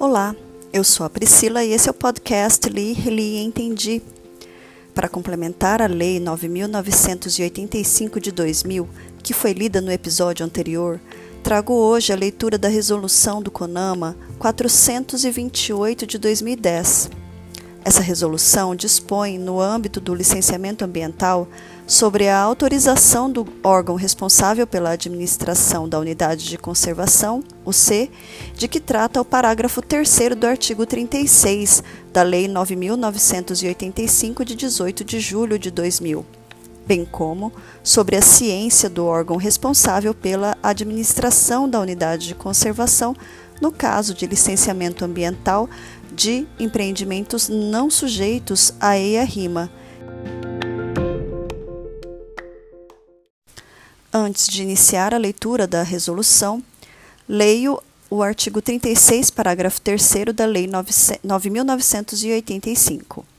Olá, eu sou a Priscila e esse é o podcast Li, Li e Entendi. Para complementar a Lei 9.985 de 2000, que foi lida no episódio anterior, trago hoje a leitura da resolução do CONAMA 428 de 2010. Essa resolução dispõe, no âmbito do licenciamento ambiental, sobre a autorização do órgão responsável pela administração da unidade de conservação, o C, de que trata o parágrafo 3 do artigo 36 da Lei 9985 de 18 de julho de 2000, bem como sobre a ciência do órgão responsável pela administração da unidade de conservação no caso de licenciamento ambiental de empreendimentos não sujeitos à EIA-RIMA Antes de iniciar a leitura da resolução, leio o artigo 36, parágrafo 3 da Lei 9.985.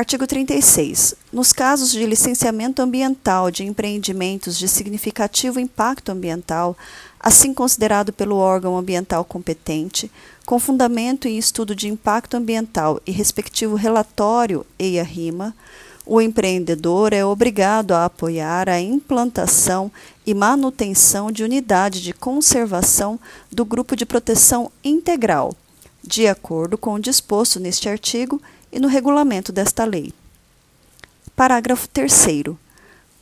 Artigo 36. Nos casos de licenciamento ambiental de empreendimentos de significativo impacto ambiental, assim considerado pelo órgão ambiental competente, com fundamento em estudo de impacto ambiental e respectivo relatório EIA-RIMA, o empreendedor é obrigado a apoiar a implantação e manutenção de unidade de conservação do grupo de proteção integral, de acordo com o disposto neste artigo e no regulamento desta lei. Parágrafo 3.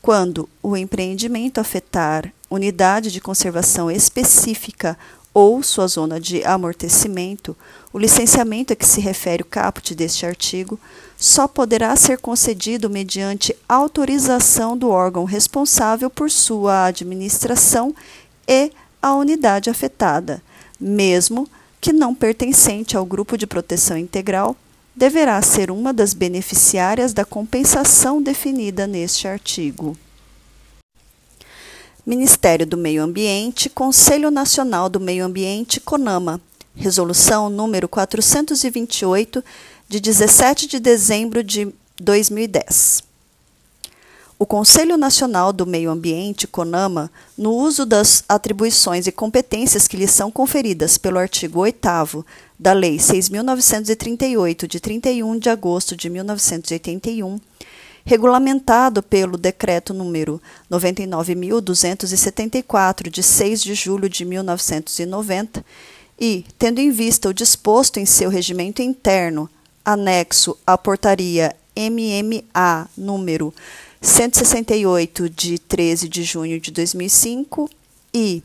Quando o empreendimento afetar unidade de conservação específica ou sua zona de amortecimento, o licenciamento a que se refere o caput deste artigo só poderá ser concedido mediante autorização do órgão responsável por sua administração e a unidade afetada, mesmo que não pertencente ao grupo de proteção integral, deverá ser uma das beneficiárias da compensação definida neste artigo. Ministério do Meio Ambiente, Conselho Nacional do Meio Ambiente, CONAMA, Resolução número 428, de 17 de dezembro de 2010. O Conselho Nacional do Meio Ambiente, CONAMA, no uso das atribuições e competências que lhe são conferidas pelo artigo 8 da Lei 6.938, de 31 de agosto de 1981, regulamentado pelo Decreto número 99.274, de 6 de julho de 1990, e, tendo em vista o disposto em seu regimento interno, anexo à portaria MMA número 168, de 13 de junho de 2005, e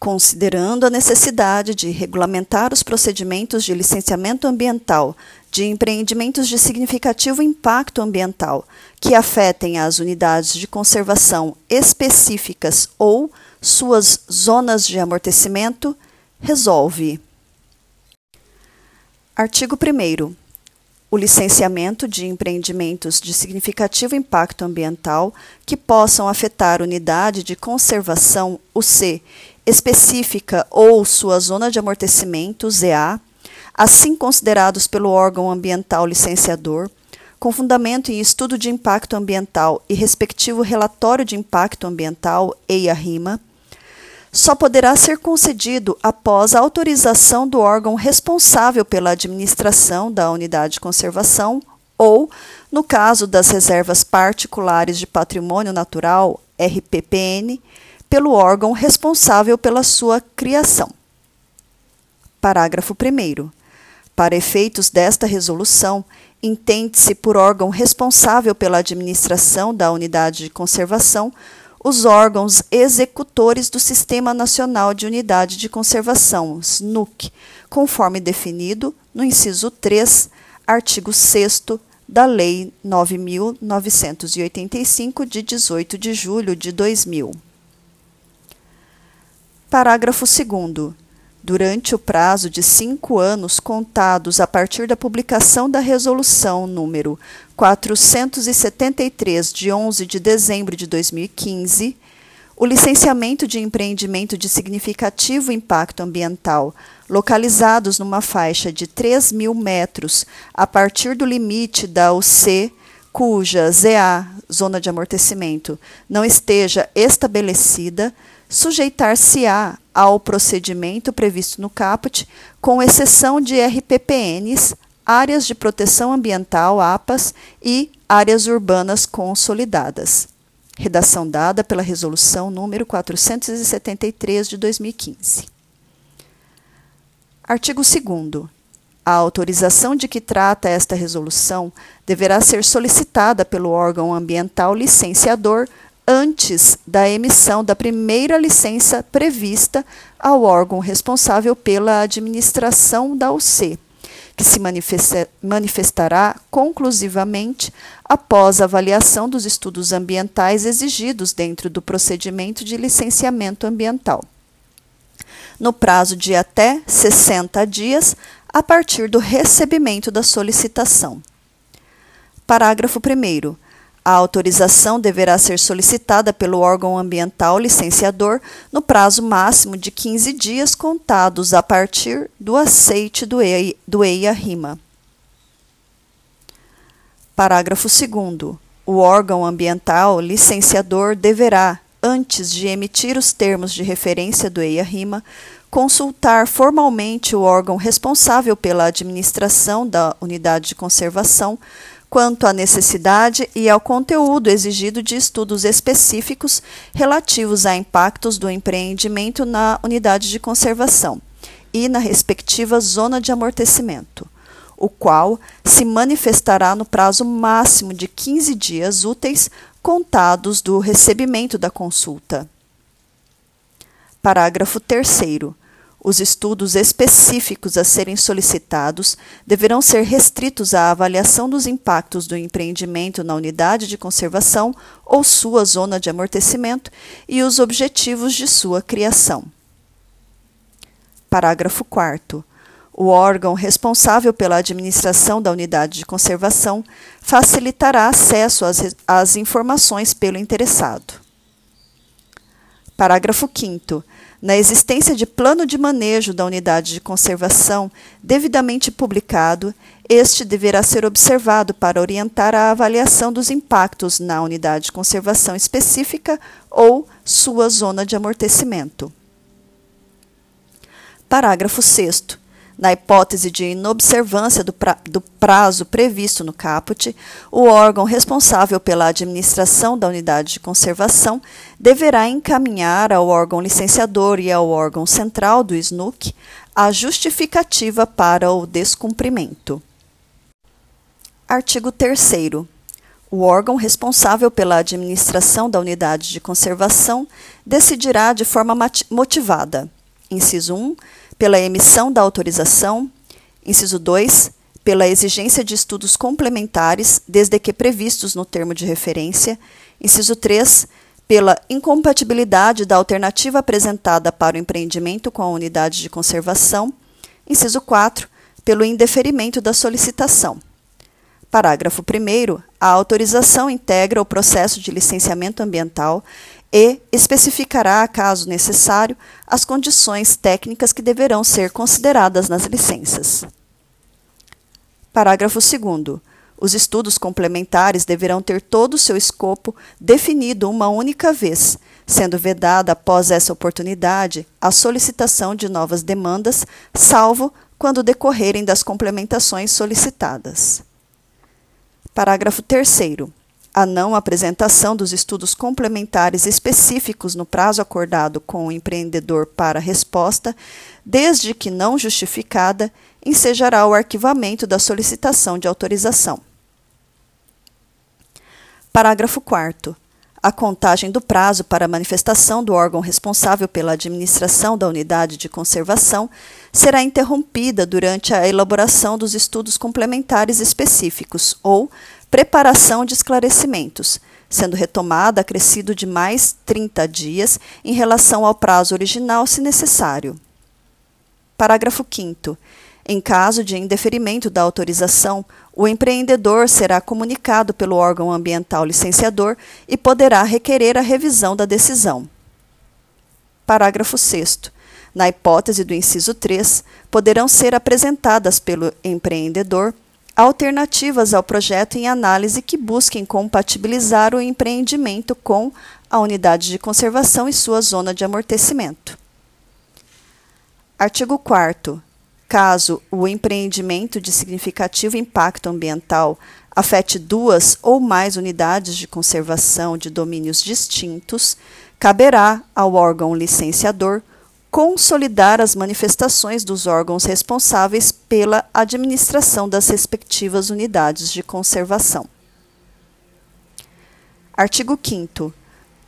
considerando a necessidade de regulamentar os procedimentos de licenciamento ambiental de empreendimentos de significativo impacto ambiental que afetem as unidades de conservação específicas ou suas zonas de amortecimento, resolve. Artigo 1. O licenciamento de empreendimentos de significativo impacto ambiental que possam afetar unidade de conservação, UC, específica ou sua zona de amortecimento, ZA, assim considerados pelo órgão ambiental licenciador, com fundamento em estudo de impacto ambiental e respectivo relatório de impacto ambiental, EIA-RIMA, só poderá ser concedido após a autorização do órgão responsável pela administração da unidade de conservação ou, no caso das reservas particulares de patrimônio natural, RPPN, pelo órgão responsável pela sua criação. Parágrafo 1. Para efeitos desta resolução, entende-se por órgão responsável pela administração da unidade de conservação os órgãos executores do Sistema Nacional de Unidade de Conservação, SNUC, conforme definido no inciso 3, artigo 6 da Lei 9.985, de 18 de julho de 2000. Parágrafo 2 durante o prazo de cinco anos contados a partir da publicação da Resolução número 473, de 11 de dezembro de 2015, o licenciamento de empreendimento de significativo impacto ambiental, localizados numa faixa de 3 mil metros a partir do limite da UC, cuja ZA, zona de amortecimento, não esteja estabelecida, sujeitar-se-á ao procedimento previsto no caput, com exceção de RPPNs, áreas de proteção ambiental, APAS, e áreas urbanas consolidadas. Redação dada pela Resolução número 473 de 2015. Artigo 2 a autorização de que trata esta resolução deverá ser solicitada pelo órgão ambiental licenciador antes da emissão da primeira licença prevista ao órgão responsável pela administração da UC, que se manifestará conclusivamente após a avaliação dos estudos ambientais exigidos dentro do procedimento de licenciamento ambiental. No prazo de até 60 dias a partir do recebimento da solicitação. Parágrafo 1. A autorização deverá ser solicitada pelo órgão ambiental licenciador no prazo máximo de 15 dias contados a partir do aceite do EIA-RIMA. Parágrafo 2. O órgão ambiental licenciador deverá, antes de emitir os termos de referência do EIA-RIMA, consultar formalmente o órgão responsável pela administração da unidade de conservação quanto à necessidade e ao conteúdo exigido de estudos específicos relativos a impactos do empreendimento na unidade de conservação e na respectiva zona de amortecimento, o qual se manifestará no prazo máximo de 15 dias úteis contados do recebimento da consulta. Parágrafo 3. Os estudos específicos a serem solicitados deverão ser restritos à avaliação dos impactos do empreendimento na unidade de conservação ou sua zona de amortecimento e os objetivos de sua criação. Parágrafo 4. O órgão responsável pela administração da unidade de conservação facilitará acesso às, às informações pelo interessado. Parágrafo 5 na existência de plano de manejo da unidade de conservação devidamente publicado, este deverá ser observado para orientar a avaliação dos impactos na unidade de conservação específica ou sua zona de amortecimento. Parágrafo 6 na hipótese de inobservância do, pra, do, prazo previsto no caput, o órgão responsável pela administração da unidade de conservação deverá encaminhar ao órgão licenciador e ao órgão central do SNUC a justificativa para o descumprimento. Artigo 3. O órgão responsável pela administração da unidade de conservação decidirá de forma motivada. Inciso 1 pela emissão da autorização. Inciso 2. Pela exigência de estudos complementares, desde que previstos no termo de referência. Inciso 3. Pela incompatibilidade da alternativa apresentada para o empreendimento com a unidade de conservação. Inciso 4. Pelo indeferimento da solicitação. Parágrafo 1. A autorização integra o processo de licenciamento ambiental e especificará, caso necessário, as condições técnicas que deverão ser consideradas nas licenças. Parágrafo 2. Os estudos complementares deverão ter todo o seu escopo definido uma única vez, sendo vedada após essa oportunidade a solicitação de novas demandas, salvo quando decorrerem das complementações solicitadas. Parágrafo 3 a não apresentação dos estudos complementares específicos no prazo acordado com o empreendedor para resposta, desde que não justificada, ensejará o arquivamento da solicitação de autorização. Parágrafo 4. A contagem do prazo para manifestação do órgão responsável pela administração da unidade de conservação será interrompida durante a elaboração dos estudos complementares específicos ou preparação de esclarecimentos, sendo retomada acrescido de mais 30 dias em relação ao prazo original, se necessário. Parágrafo 5. Em caso de indeferimento da autorização, o empreendedor será comunicado pelo órgão ambiental licenciador e poderá requerer a revisão da decisão. Parágrafo 6. Na hipótese do inciso 3, poderão ser apresentadas pelo empreendedor alternativas ao projeto em análise que busquem compatibilizar o empreendimento com a unidade de conservação e sua zona de amortecimento. Artigo 4 Caso o empreendimento de significativo impacto ambiental afete duas ou mais unidades de conservação de domínios distintos, caberá ao órgão licenciador consolidar as manifestações dos órgãos responsáveis pela administração das respectivas unidades de conservação. Artigo 5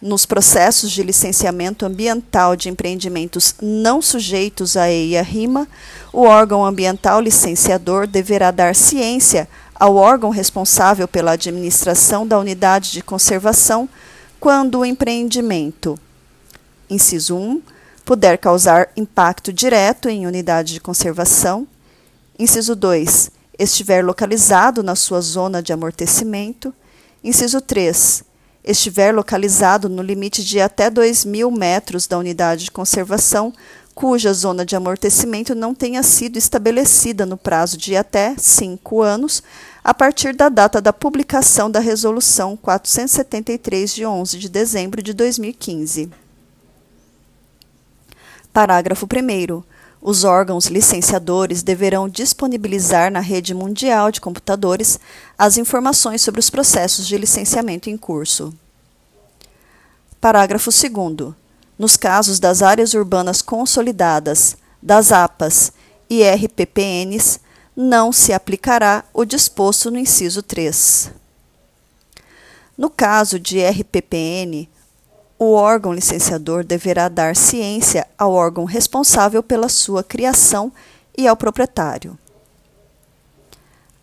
nos processos de licenciamento ambiental de empreendimentos não sujeitos à EIA-RIMA, o órgão ambiental licenciador deverá dar ciência ao órgão responsável pela administração da unidade de conservação quando o empreendimento, inciso 1, puder causar impacto direto em unidade de conservação, inciso 2, estiver localizado na sua zona de amortecimento, inciso 3, estiver localizado no limite de até 2 mil metros da unidade de conservação, cuja zona de amortecimento não tenha sido estabelecida no prazo de até cinco anos, a partir da data da publicação da Resolução 473, de 11 de dezembro de 2015. Parágrafo 1. Os órgãos licenciadores deverão disponibilizar na rede mundial de computadores as informações sobre os processos de licenciamento em curso. Parágrafo 2. Nos casos das áreas urbanas consolidadas, das APAs e RPPNs, não se aplicará o disposto no inciso 3. No caso de RPPN, o órgão licenciador deverá dar ciência ao órgão responsável pela sua criação e ao proprietário.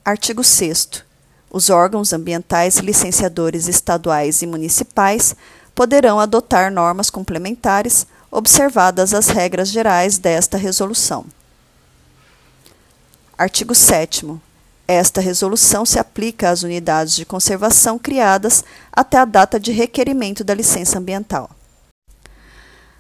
Artigo 6. Os órgãos ambientais licenciadores estaduais e municipais poderão adotar normas complementares, observadas as regras gerais desta resolução. Artigo 7. Esta resolução se aplica às unidades de conservação criadas até a data de requerimento da licença ambiental.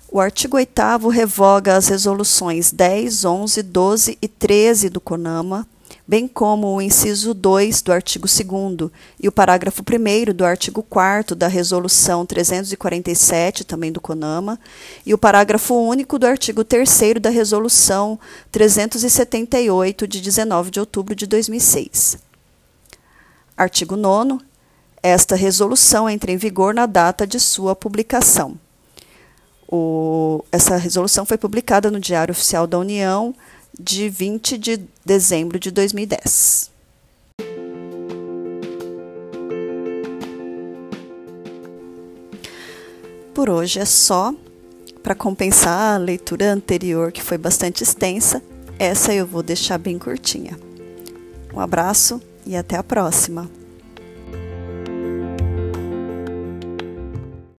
O artigo 8 revoga as resoluções 10, 11, 12 e 13 do CONAMA, bem como o inciso 2 do artigo 2 e o parágrafo 1 do artigo 4 da Resolução 347, também do CONAMA, e o parágrafo único do artigo 3 da Resolução 378, de 19 de outubro de 2006. Artigo 9. Esta resolução entra em vigor na data de sua publicação. O, essa resolução foi publicada no Diário Oficial da União de 20 de dezembro de 2010. Por hoje é só. Para compensar a leitura anterior, que foi bastante extensa, essa eu vou deixar bem curtinha. Um abraço e até a próxima!